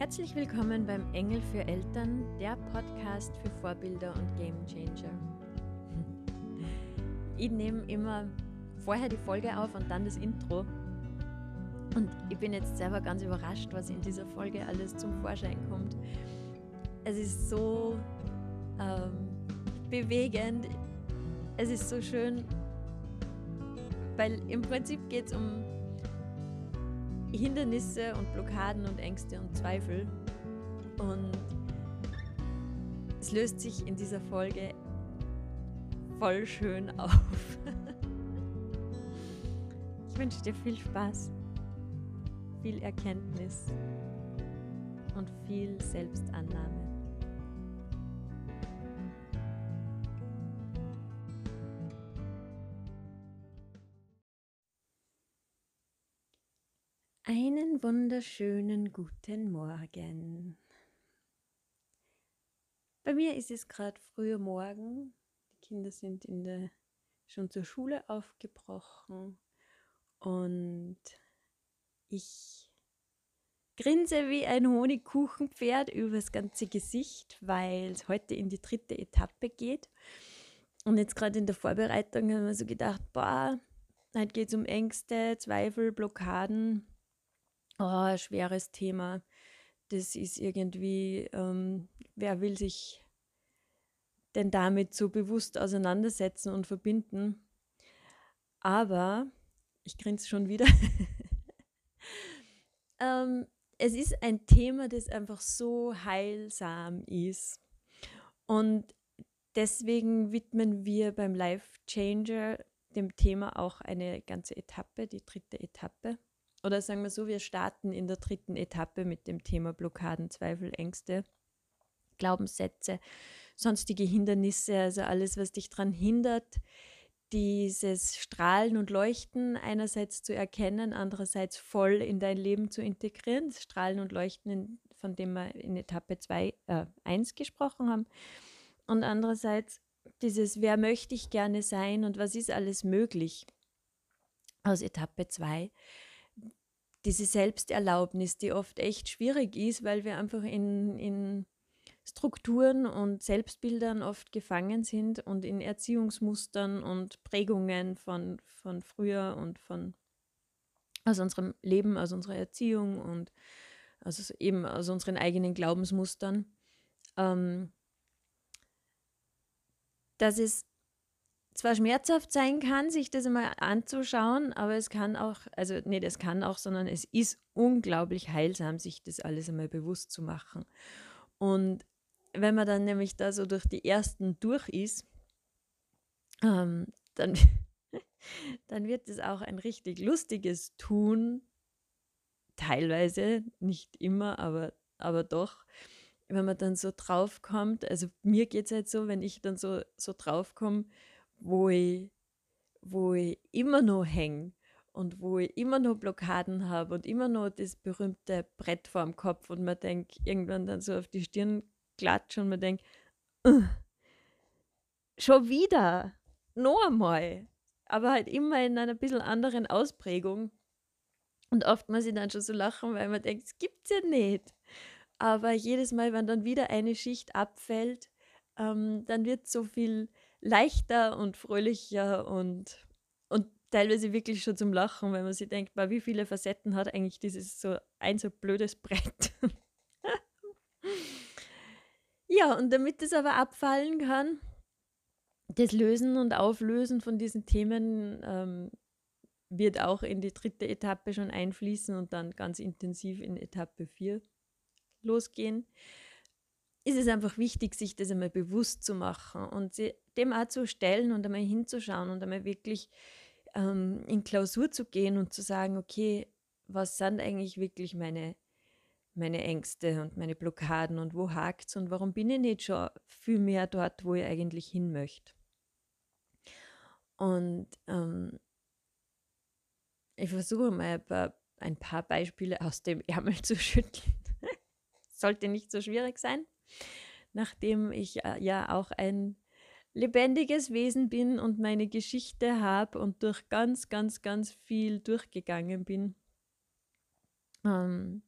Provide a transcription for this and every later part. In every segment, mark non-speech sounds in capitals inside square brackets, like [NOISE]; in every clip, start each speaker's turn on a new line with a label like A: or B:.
A: Herzlich willkommen beim Engel für Eltern, der Podcast für Vorbilder und Game Changer. Ich nehme immer vorher die Folge auf und dann das Intro. Und ich bin jetzt selber ganz überrascht, was in dieser Folge alles zum Vorschein kommt. Es ist so ähm, bewegend, es ist so schön, weil im Prinzip geht es um Hindernisse und Blockaden und Ängste und Zweifel. Und es löst sich in dieser Folge voll schön auf. [LAUGHS] Ich wünsche dir viel Spaß, viel Erkenntnis und viel Selbstannahme. Wunderschönen guten Morgen. Bei mir ist es gerade früher Morgen. Die Kinder sind in der, schon zur Schule aufgebrochen und ich grinse wie ein Honigkuchenpferd übers ganze Gesicht, weil es heute in die dritte Etappe geht. Und jetzt gerade in der Vorbereitung haben wir so gedacht, boah, heute geht es um Ängste, Zweifel, Blockaden oh, schweres Thema. Das ist irgendwie, ähm, wer will sich denn damit so bewusst auseinandersetzen und verbinden? Aber, ich grinse schon wieder, [LAUGHS] ähm, es ist ein Thema, das einfach so heilsam ist. Und deswegen widmen wir beim Life Changer dem Thema auch eine ganze Etappe, die dritte Etappe oder sagen wir so, wir starten in der dritten Etappe mit dem Thema Blockaden, Zweifel, Ängste, Glaubenssätze, sonstige Hindernisse, also alles, was dich daran hindert, dieses Strahlen und Leuchten einerseits zu erkennen, andererseits voll in dein Leben zu integrieren. Das Strahlen und Leuchten, von dem wir in Etappe 2, äh, 1 gesprochen haben. Und andererseits dieses, wer möchte ich gerne sein und was ist alles möglich aus Etappe 2 diese Selbsterlaubnis, die oft echt schwierig ist, weil wir einfach in, in Strukturen und Selbstbildern oft gefangen sind und in Erziehungsmustern und Prägungen von, von früher und von aus unserem Leben, aus unserer Erziehung und also eben aus unseren eigenen Glaubensmustern. Ähm, dass es zwar schmerzhaft sein kann, sich das einmal anzuschauen, aber es kann auch, also nee, das kann auch, sondern es ist unglaublich heilsam, sich das alles einmal bewusst zu machen. Und wenn man dann nämlich da so durch die ersten durch ist, ähm, dann, [LAUGHS] dann wird es auch ein richtig lustiges Tun, teilweise, nicht immer, aber, aber doch, wenn man dann so draufkommt, also mir geht es halt so, wenn ich dann so, so draufkomme, wo ich, wo ich immer noch hänge und wo ich immer noch Blockaden habe und immer noch das berühmte Brett vor dem Kopf und man denkt irgendwann dann so auf die Stirn klatscht und man denkt, schon wieder, noch einmal, aber halt immer in einer bisschen anderen Ausprägung. Und oft muss ich dann schon so lachen, weil man denkt, es gibt's ja nicht. Aber jedes Mal, wenn dann wieder eine Schicht abfällt, ähm, dann wird so viel leichter und fröhlicher und, und teilweise wirklich schon zum Lachen, wenn man sich denkt, bei wie viele Facetten hat eigentlich dieses so ein so blödes Brett. [LAUGHS] ja, und damit es aber abfallen kann, das Lösen und Auflösen von diesen Themen ähm, wird auch in die dritte Etappe schon einfließen und dann ganz intensiv in Etappe 4 losgehen ist es einfach wichtig, sich das einmal bewusst zu machen und dem auch zu stellen und einmal hinzuschauen und einmal wirklich ähm, in Klausur zu gehen und zu sagen, okay, was sind eigentlich wirklich meine, meine Ängste und meine Blockaden und wo hakt es und warum bin ich nicht schon viel mehr dort, wo ich eigentlich hin möchte. Und ähm, ich versuche mal ein paar Beispiele aus dem Ärmel zu schütteln. [LAUGHS] Sollte nicht so schwierig sein nachdem ich äh, ja auch ein lebendiges Wesen bin und meine Geschichte habe und durch ganz, ganz, ganz viel durchgegangen bin, ähm,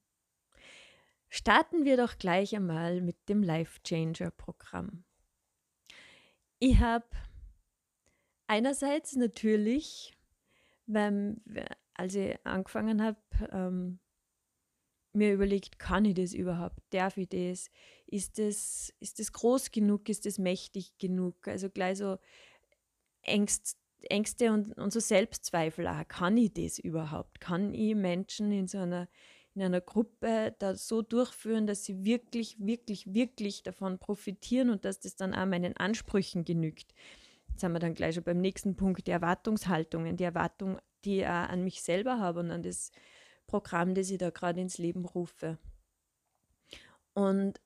A: Starten wir doch gleich einmal mit dem Life Changer Programm. Ich habe einerseits natürlich, weil, als ich angefangen habe, ähm, mir überlegt, kann ich das überhaupt? Darf ich das? Ist das, ist das groß genug? Ist das mächtig genug? Also gleich so Ängst, Ängste und, und so Selbstzweifel auch. Kann ich das überhaupt? Kann ich Menschen in so einer, in einer Gruppe da so durchführen, dass sie wirklich, wirklich, wirklich davon profitieren und dass das dann auch meinen Ansprüchen genügt? Jetzt sind wir dann gleich schon beim nächsten Punkt, die Erwartungshaltungen, die Erwartung, die ich auch an mich selber habe und an das Programm, das ich da gerade ins Leben rufe. Und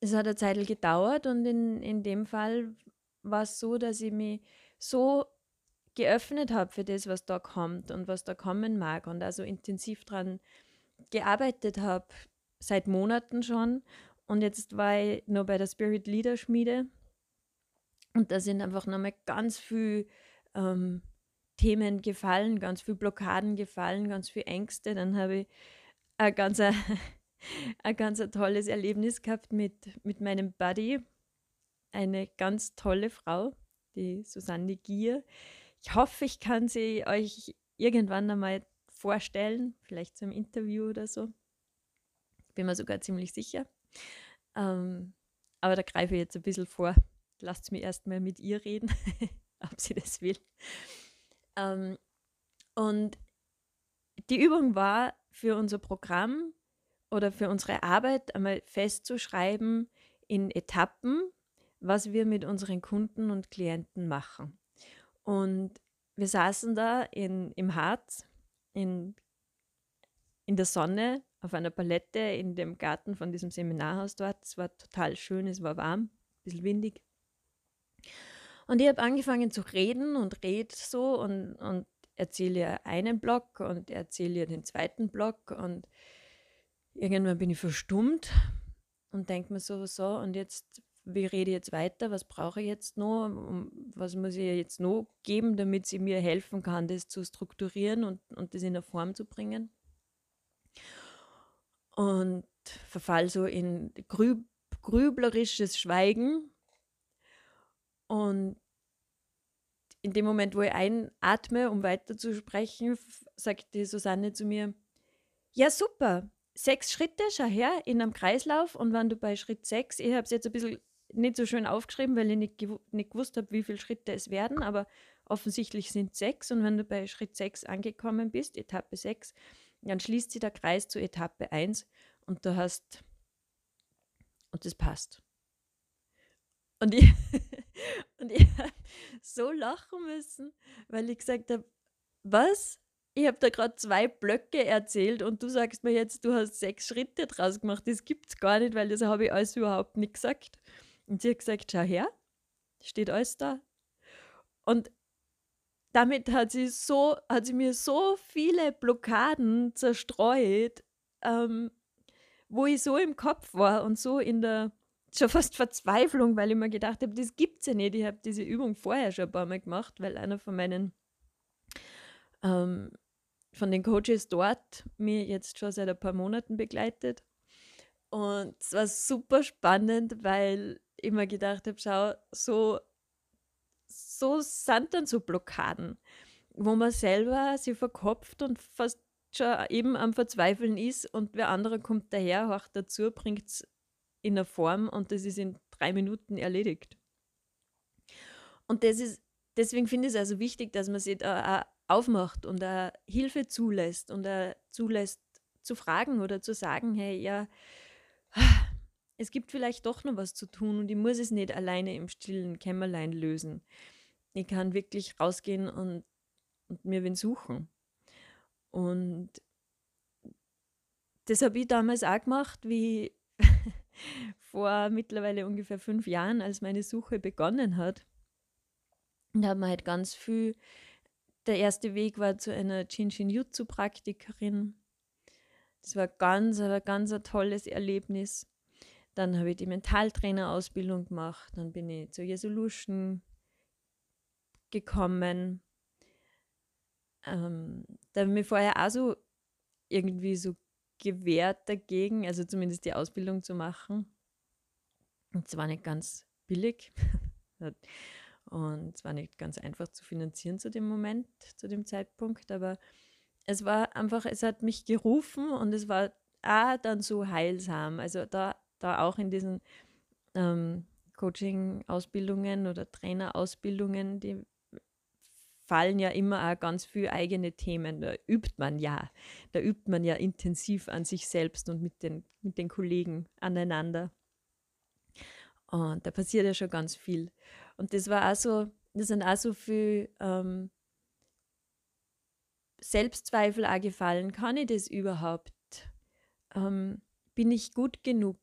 A: es hat eine Zeit gedauert und in, in dem Fall war es so, dass ich mich so geöffnet habe für das, was da kommt und was da kommen mag und also intensiv daran gearbeitet habe, seit Monaten schon. Und jetzt war ich noch bei der Spirit Leader Schmiede und da sind einfach nochmal ganz viel ähm, Themen gefallen, ganz viele Blockaden gefallen, ganz viele Ängste. Dann habe ich ein ganz, [LAUGHS] ein ganz tolles Erlebnis gehabt mit, mit meinem Buddy, eine ganz tolle Frau, die Susanne Gier. Ich hoffe, ich kann sie euch irgendwann einmal vorstellen, vielleicht zum Interview oder so. Bin mir sogar ziemlich sicher. Ähm, aber da greife ich jetzt ein bisschen vor. Lasst mich erstmal mit ihr reden, [LAUGHS] ob sie das will. Ähm, und die Übung war für unser Programm oder für unsere Arbeit einmal festzuschreiben in Etappen, was wir mit unseren Kunden und Klienten machen. Und wir saßen da in, im Harz, in, in der Sonne, auf einer Palette in dem Garten von diesem Seminarhaus dort. Es war total schön, es war warm, ein bisschen windig. Und ich habe angefangen zu reden und rede so und, und erzähle ihr einen Block und erzähle ihr den zweiten Block und irgendwann bin ich verstummt und denke mir so, so und jetzt, wie rede ich jetzt weiter, was brauche ich jetzt noch, was muss ich ihr jetzt noch geben, damit sie mir helfen kann, das zu strukturieren und, und das in eine Form zu bringen. Und verfall so in grüb, grüblerisches Schweigen und in dem Moment, wo ich einatme, um weiterzusprechen, sagt die Susanne zu mir, ja super, sechs Schritte, schau her, in einem Kreislauf. Und wenn du bei Schritt sechs, ich habe es jetzt ein bisschen nicht so schön aufgeschrieben, weil ich nicht, nicht gewusst habe, wie viele Schritte es werden, aber offensichtlich sind sechs. Und wenn du bei Schritt sechs angekommen bist, Etappe sechs, dann schließt sich der Kreis zu Etappe eins. Und du hast, und das passt. Und ich, [LAUGHS] [LAUGHS] und ich habe so lachen müssen, weil ich gesagt habe, was? Ich habe da gerade zwei Blöcke erzählt und du sagst mir jetzt, du hast sechs Schritte draus gemacht. Das gibt es gar nicht, weil das habe ich alles überhaupt nicht gesagt. Und sie hat gesagt, schau her, steht alles da. Und damit hat sie so, hat sie mir so viele Blockaden zerstreut, ähm, wo ich so im Kopf war und so in der schon fast Verzweiflung, weil ich mir gedacht habe, das gibt's ja nicht. Ich habe diese Übung vorher schon ein paar Mal gemacht, weil einer von meinen ähm, von den Coaches dort mir jetzt schon seit ein paar Monaten begleitet. Und es war super spannend, weil ich mir gedacht habe, schau, so, so sind dann so Blockaden, wo man selber sich verkopft und fast schon eben am Verzweifeln ist und wer andere kommt daher, horcht dazu, bringt es in der Form und das ist in drei Minuten erledigt. Und das ist, deswegen finde ich es also wichtig, dass man sich da auch aufmacht und auch Hilfe zulässt und auch zulässt zu fragen oder zu sagen, hey, ja, es gibt vielleicht doch noch was zu tun und ich muss es nicht alleine im stillen Kämmerlein lösen. Ich kann wirklich rausgehen und, und mir wen suchen. Und das habe ich damals auch gemacht, wie [LAUGHS] vor mittlerweile ungefähr fünf Jahren, als meine Suche begonnen hat. Da haben wir halt ganz viel. Der erste Weg war zu einer Chinshin Jutsu Praktikerin. Das war ganz, ganz ein tolles Erlebnis. Dann habe ich die Mentaltrainer-Ausbildung gemacht. Dann bin ich zur Resolution gekommen. Ähm, da habe ich mich vorher auch so irgendwie so gewehrt dagegen, also zumindest die Ausbildung zu machen. Und es war nicht ganz billig [LAUGHS] und es war nicht ganz einfach zu finanzieren zu dem Moment, zu dem Zeitpunkt, aber es war einfach, es hat mich gerufen und es war auch dann so heilsam. Also da, da auch in diesen ähm, Coaching-Ausbildungen oder Trainerausbildungen, die fallen ja immer auch ganz viele eigene Themen. Da übt man ja. Da übt man ja intensiv an sich selbst und mit den, mit den Kollegen aneinander. Und da passiert ja schon ganz viel. Und das war auch das sind auch so viele ähm, Selbstzweifel auch gefallen. Kann ich das überhaupt? Ähm, bin ich gut genug?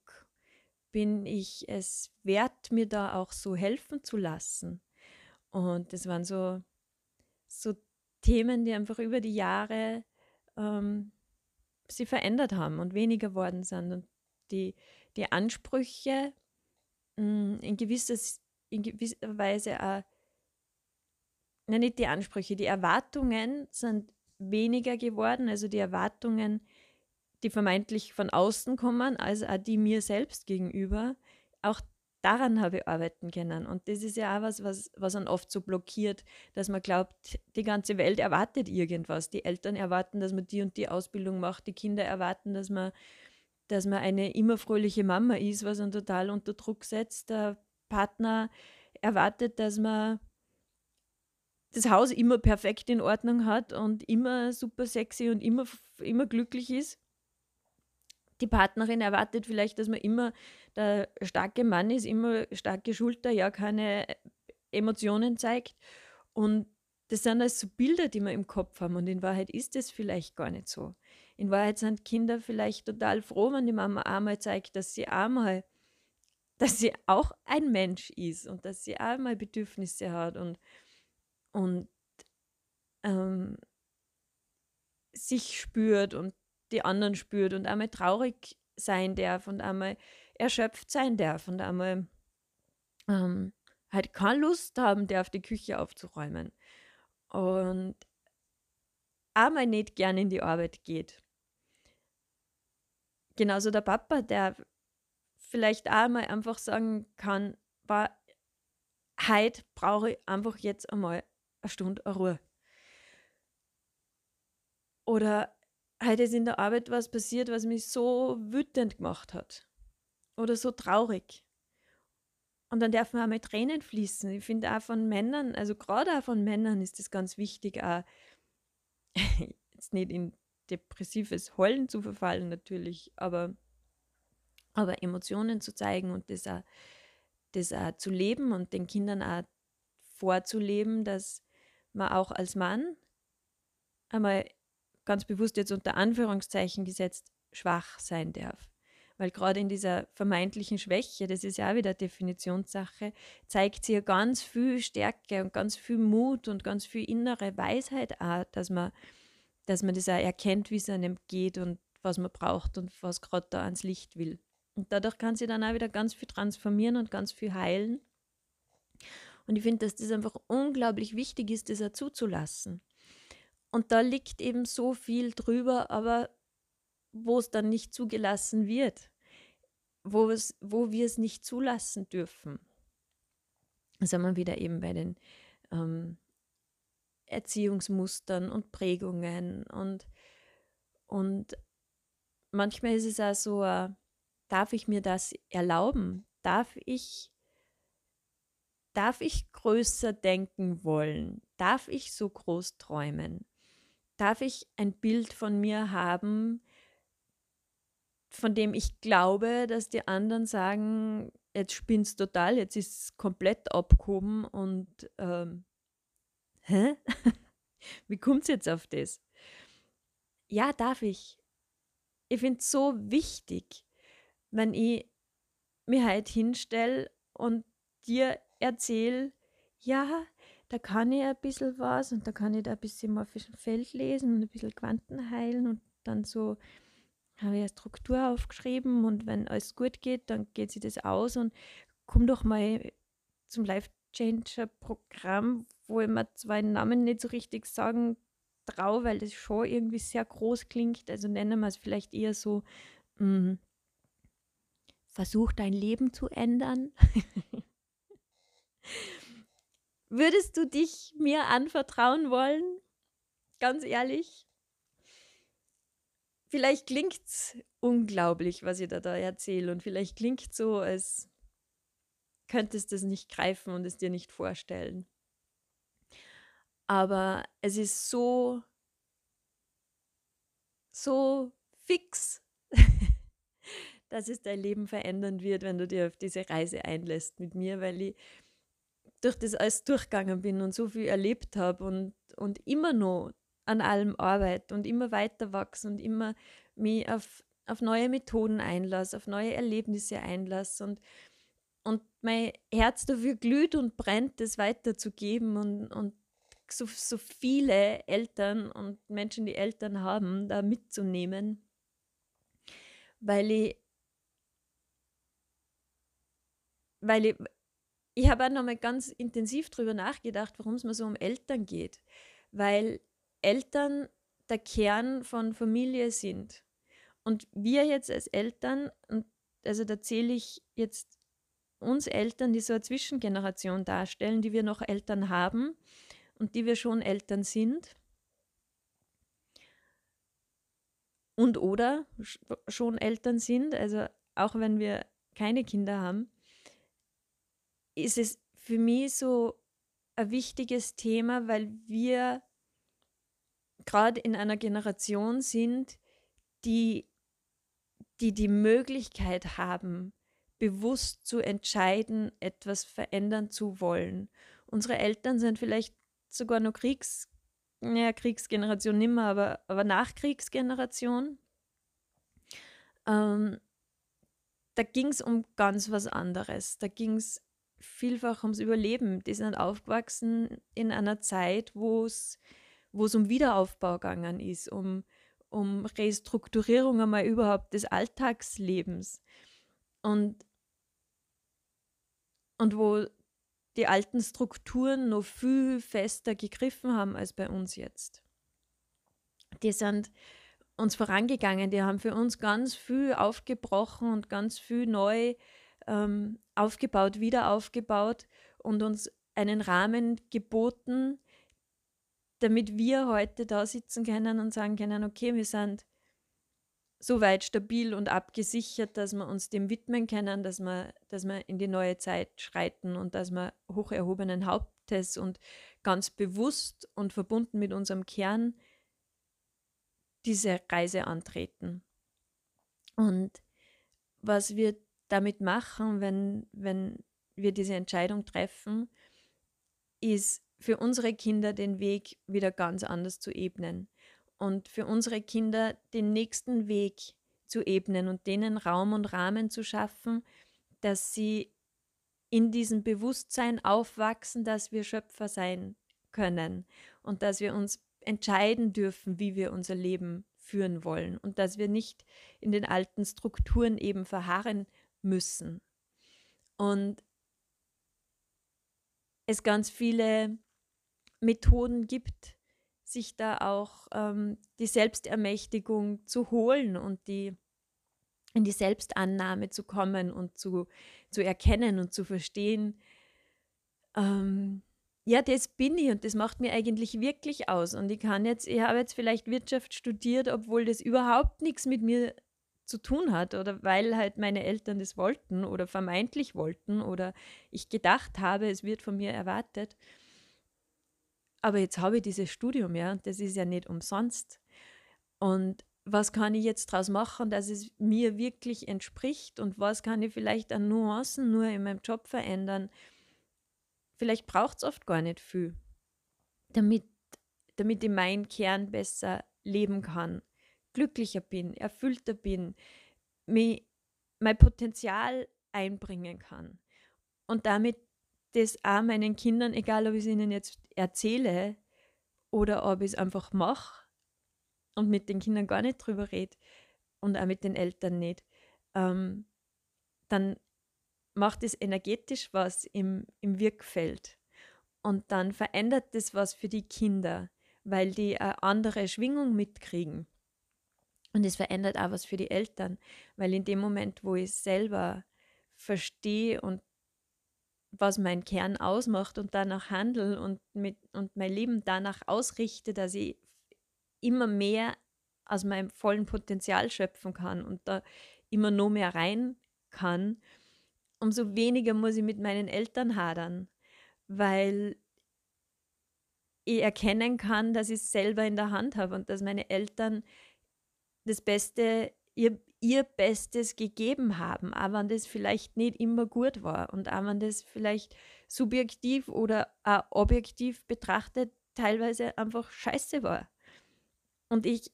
A: Bin ich es wert, mir da auch so helfen zu lassen? Und das waren so, so Themen, die einfach über die Jahre ähm, sie verändert haben und weniger worden sind. Und die, die Ansprüche mh, hm, in, gewisses, in gewisser Weise auch, nein, nicht die Ansprüche, die Erwartungen sind weniger geworden. Also die Erwartungen, die vermeintlich von außen kommen, als auch die mir selbst gegenüber. Auch daran habe ich arbeiten können. Und das ist ja auch was, was, was dann oft so blockiert, dass man glaubt, die ganze Welt erwartet irgendwas. Die Eltern erwarten, dass man die und die Ausbildung macht, die Kinder erwarten, dass man, dass man eine immer fröhliche Mama ist, was dann total unter Druck setzt. Der Partner erwartet, dass man das Haus immer perfekt in Ordnung hat und immer super sexy und immer, immer glücklich ist. Die Partnerin erwartet vielleicht, dass man immer der starke Mann ist, immer starke Schulter, ja keine Emotionen zeigt. Und das sind alles so Bilder, die wir im Kopf haben. Und in Wahrheit ist es vielleicht gar nicht so. In Wahrheit sind Kinder vielleicht total froh, wenn die Mama einmal zeigt, dass sie einmal, dass sie auch ein Mensch ist und dass sie einmal Bedürfnisse hat und und ähm, sich spürt und die anderen spürt und einmal traurig sein darf und einmal erschöpft sein darf und einmal ähm, halt keine Lust haben darf, die Küche aufzuräumen und einmal nicht gern in die Arbeit geht. Genauso der Papa, der vielleicht einmal einfach sagen kann, war, heute brauche ich einfach jetzt einmal eine Stunde Ruhe. Oder heute ist in der Arbeit was passiert, was mich so wütend gemacht hat. Oder so traurig. Und dann dürfen auch mal Tränen fließen. Ich finde auch von Männern, also gerade auch von Männern ist es ganz wichtig, auch [LAUGHS] jetzt nicht in depressives Heulen zu verfallen natürlich, aber, aber Emotionen zu zeigen und das auch, das auch zu leben und den Kindern auch vorzuleben, dass man auch als Mann einmal ganz bewusst jetzt unter Anführungszeichen gesetzt schwach sein darf. Weil gerade in dieser vermeintlichen Schwäche, das ist ja auch wieder Definitionssache, zeigt sie ja ganz viel Stärke und ganz viel Mut und ganz viel innere Weisheit auch, dass man, dass man das auch erkennt, wie es einem geht und was man braucht und was gerade da ans Licht will. Und dadurch kann sie dann auch wieder ganz viel transformieren und ganz viel heilen. Und ich finde, dass das einfach unglaublich wichtig ist, das auch zuzulassen. Und da liegt eben so viel drüber, aber wo es dann nicht zugelassen wird, wo, wir es nicht zulassen dürfen. Da sind wir wieder eben bei den ähm, Erziehungsmustern und Prägungen und, und manchmal ist es auch so, äh, darf ich mir das erlauben? Darf ich Darf ich größer denken wollen? Darf ich so groß träumen? Darf ich ein Bild von mir haben, von dem ich glaube, dass die anderen sagen, jetzt spinnst total, jetzt ist es komplett abgehoben und ähm, hä? [LAUGHS] Wie kommt es jetzt auf das? Ja, darf ich. Ich finde es so wichtig, wenn ich mir halt hinstelle und dir erzähle, ja, da kann ich ein bisschen was und da kann ich da ein bisschen morphischen Feld lesen und ein bisschen Quanten heilen und dann so habe ich eine Struktur aufgeschrieben und wenn alles gut geht, dann geht sich das aus und komm doch mal zum Life Changer Programm, wo ich mir zwei Namen nicht so richtig sagen traue, weil das schon irgendwie sehr groß klingt. Also nennen wir es vielleicht eher so, mh, mm, versuch dein Leben zu ändern. [LAUGHS] Würdest du dich mir anvertrauen wollen? Ganz ehrlich? Vielleicht klingt es unglaublich, was ich da, da erzähle. Und vielleicht klingt so, als könntest du es nicht greifen und es dir nicht vorstellen. Aber es ist so, so fix, [LAUGHS] dass es dein Leben verändern wird, wenn du dir auf diese Reise einlässt mit mir, weil ich durch das alles durchgegangen bin und so viel erlebt habe und, und immer noch an allem arbeite und immer weiter wachse und immer mich auf, auf neue Methoden einlasse, auf neue Erlebnisse einlasse und, und mein Herz dafür glüht und brennt, das weiterzugeben und, und so, so viele Eltern und Menschen, die Eltern haben, da mitzunehmen, weil ich, weil ich, ich habe auch nochmal ganz intensiv darüber nachgedacht, warum es mir so um Eltern geht. Weil Eltern der Kern von Familie sind. Und wir jetzt als Eltern, und also da zähle ich jetzt uns Eltern, die so eine Zwischengeneration darstellen, die wir noch Eltern haben und die wir schon Eltern sind. Und oder schon Eltern sind, also auch wenn wir keine Kinder haben, ist es für mich so ein wichtiges Thema, weil wir gerade in einer Generation sind, die, die die Möglichkeit haben, bewusst zu entscheiden, etwas verändern zu wollen. Unsere Eltern sind vielleicht sogar noch Kriegs, naja, Kriegsgeneration nimmer, aber, aber Nachkriegsgeneration. Ähm, da ging es um ganz was anderes. Da ging es vielfach ums Überleben. Die sind aufgewachsen in einer Zeit, wo es um Wiederaufbau gegangen ist, um, um Restrukturierung einmal überhaupt des Alltagslebens. Und, und wo die alten Strukturen noch viel fester gegriffen haben als bei uns jetzt. Die sind uns vorangegangen, die haben für uns ganz viel aufgebrochen und ganz viel neu ähm, aufgebaut, wieder aufgebaut und uns einen Rahmen geboten, damit wir heute da sitzen können und sagen können, okay, wir sind so weit stabil und abgesichert, dass wir uns dem widmen können, dass wir, dass wir in die neue Zeit schreiten und dass wir hoch erhobenen Hauptes und ganz bewusst und verbunden mit unserem Kern diese Reise antreten. Und was wir damit machen, wenn, wenn wir diese Entscheidung treffen, ist für unsere Kinder den Weg wieder ganz anders zu ebnen und für unsere Kinder den nächsten Weg zu ebnen und denen Raum und Rahmen zu schaffen, dass sie in diesem Bewusstsein aufwachsen, dass wir Schöpfer sein können und dass wir uns entscheiden dürfen, wie wir unser Leben führen wollen und dass wir nicht in den alten Strukturen eben verharren müssen. Und es ganz viele Methoden gibt, sich da auch ähm, die Selbstermächtigung zu holen und die in die Selbstannahme zu kommen und zu, zu erkennen und zu verstehen, ähm, ja, das bin ich und das macht mir eigentlich wirklich aus. Und ich kann jetzt, ich habe jetzt vielleicht Wirtschaft studiert, obwohl das überhaupt nichts mit mir zu tun hat oder weil halt meine Eltern das wollten oder vermeintlich wollten oder ich gedacht habe, es wird von mir erwartet. Aber jetzt habe ich dieses Studium, ja, das ist ja nicht umsonst. Und was kann ich jetzt daraus machen, dass es mir wirklich entspricht und was kann ich vielleicht an Nuancen nur in meinem Job verändern? Vielleicht braucht es oft gar nicht viel, damit, damit ich meinen Kern besser leben kann, glücklicher bin, erfüllter bin, mich, mein Potenzial einbringen kann und damit das auch meinen Kindern, egal ob ich es ihnen jetzt erzähle oder ob ich es einfach mache und mit den Kindern gar nicht drüber rede und auch mit den Eltern nicht, ähm, dann macht es energetisch was im, im Wirkfeld. Und dann verändert das was für die Kinder, weil die eine andere Schwingung mitkriegen. Und es verändert auch was für die Eltern, weil in dem Moment, wo ich selber verstehe und was mein Kern ausmacht und danach handle und, mit, und mein Leben danach ausrichte, dass ich immer mehr aus meinem vollen Potenzial schöpfen kann und da immer noch mehr rein kann, umso weniger muss ich mit meinen Eltern hadern, weil ich erkennen kann, dass ich es selber in der Hand habe und dass meine Eltern das Beste, ihr, ihr Bestes gegeben haben, aber wenn das vielleicht nicht immer gut war und auch wenn das vielleicht subjektiv oder auch objektiv betrachtet teilweise einfach scheiße war. Und ich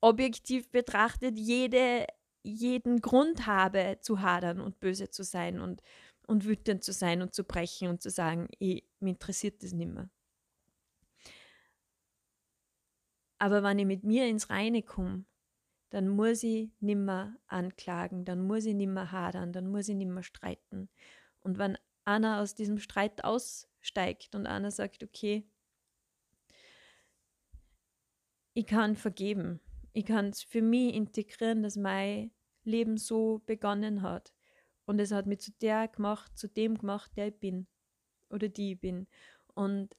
A: objektiv betrachtet jede, jeden Grund habe zu hadern und böse zu sein und, und wütend zu sein und zu brechen und zu sagen, ich, mich interessiert das nicht mehr. Aber wenn ich mit mir ins Reine komme, dann muss ich nimmer anklagen, dann muss ich nimmer hadern, dann muss ich nimmer streiten. Und wenn einer aus diesem Streit aussteigt und einer sagt, okay, ich kann vergeben, ich kann es für mich integrieren, dass mein Leben so begonnen hat. Und es hat mich zu der gemacht, zu dem gemacht, der ich bin oder die ich bin. Und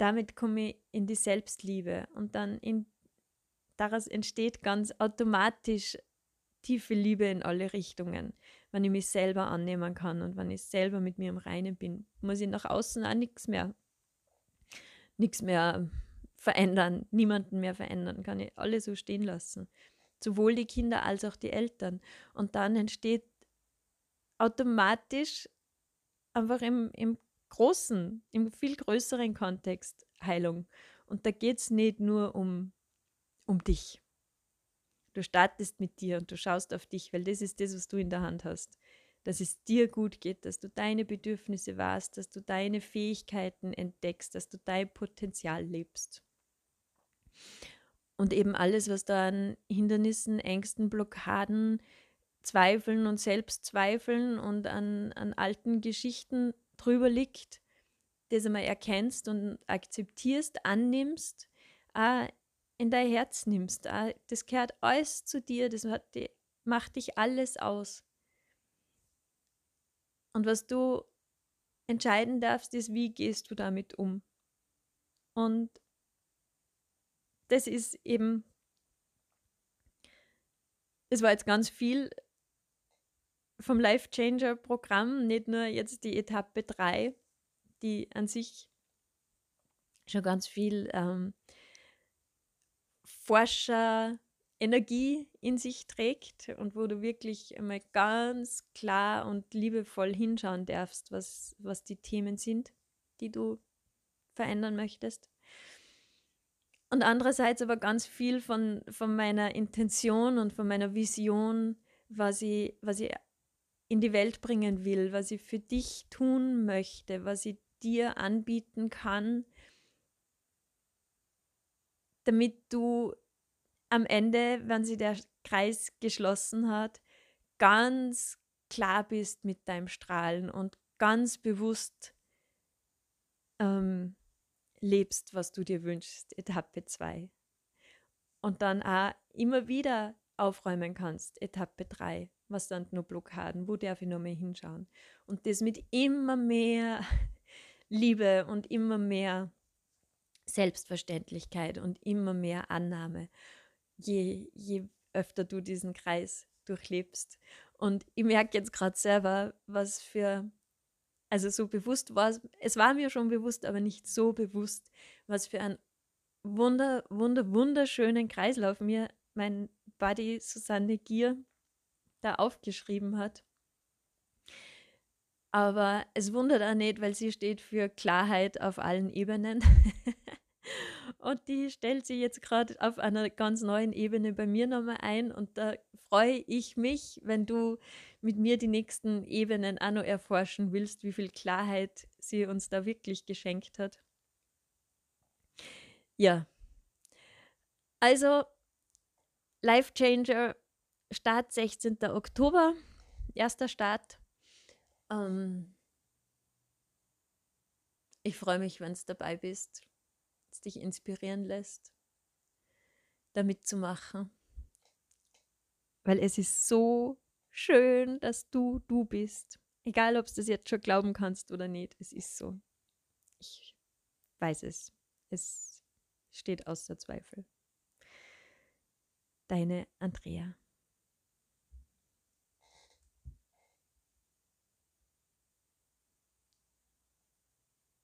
A: damit komme ich in die Selbstliebe und dann in, daraus entsteht ganz automatisch tiefe Liebe in alle Richtungen, wenn ich mich selber annehmen kann und wenn ich selber mit mir im Reinen bin, muss ich nach außen auch nichts mehr, nichts mehr verändern, niemanden mehr verändern, kann ich alle so stehen lassen. Sowohl die Kinder als auch die Eltern. Und dann entsteht automatisch einfach im, im großen, im viel größeren Kontext Heilung. Und da geht es nicht nur um, um dich. Du startest mit dir und du schaust auf dich, weil das ist das, was du in der Hand hast. Dass es dir gut geht, dass du deine Bedürfnisse wahrst, dass du deine Fähigkeiten entdeckst, dass du dein Potenzial lebst. Und eben alles, was da an Hindernissen, Ängsten, Blockaden, Zweifeln und Selbstzweifeln und an, an alten Geschichten drüber liegt, das einmal erkennst und akzeptierst, annimmst, auch in dein Herz nimmst. Auch das gehört alles zu dir, das macht dich alles aus. Und was du entscheiden darfst, ist, wie gehst du damit um. Und das ist eben, es war jetzt ganz viel vom Life Changer Programm, nicht nur jetzt die Etappe 3, die an sich schon ganz viel ähm, Forscher Energie in sich trägt und wo du wirklich einmal ganz klar und liebevoll hinschauen darfst, was, was die Themen sind, die du verändern möchtest. Und andererseits aber ganz viel von, von meiner Intention und von meiner Vision, was ich, was ich in die Welt bringen will, was ich für dich tun möchte, was ich dir anbieten kann, damit du am Ende, wenn sich der Kreis geschlossen hat, ganz klar bist mit deinem Strahlen und ganz bewusst ähm, lebst, was du dir wünschst, Etappe 2. Und dann auch immer wieder aufräumen kannst, Etappe 3. Was sind nur Blockaden? Wo darf ich noch mehr hinschauen? Und das mit immer mehr [LAUGHS] Liebe und immer mehr Selbstverständlichkeit und immer mehr Annahme, je, je öfter du diesen Kreis durchlebst. Und ich merke jetzt gerade selber, was für also so bewusst war es, es war mir schon bewusst, aber nicht so bewusst, was für ein wunder, wunder, wunderschönen Kreislauf mir mein Buddy Susanne Gier da aufgeschrieben hat. Aber es wundert auch nicht, weil sie steht für Klarheit auf allen Ebenen. [LAUGHS] und die stellt sich jetzt gerade auf einer ganz neuen Ebene bei mir nochmal ein. Und da freue ich mich, wenn du mit mir die nächsten Ebenen auch noch erforschen willst, wie viel Klarheit sie uns da wirklich geschenkt hat. Ja. Also, Life Changer, Start 16. Oktober, erster Start. Ähm, Ich freue mich, wenn du dabei bist, es dich inspirieren lässt, damit zu machen. Weil es ist so schön, dass du du bist. Egal, ob du das jetzt schon glauben kannst oder nicht, es ist so. Ich weiß es. Es steht außer Zweifel. Deine Andrea.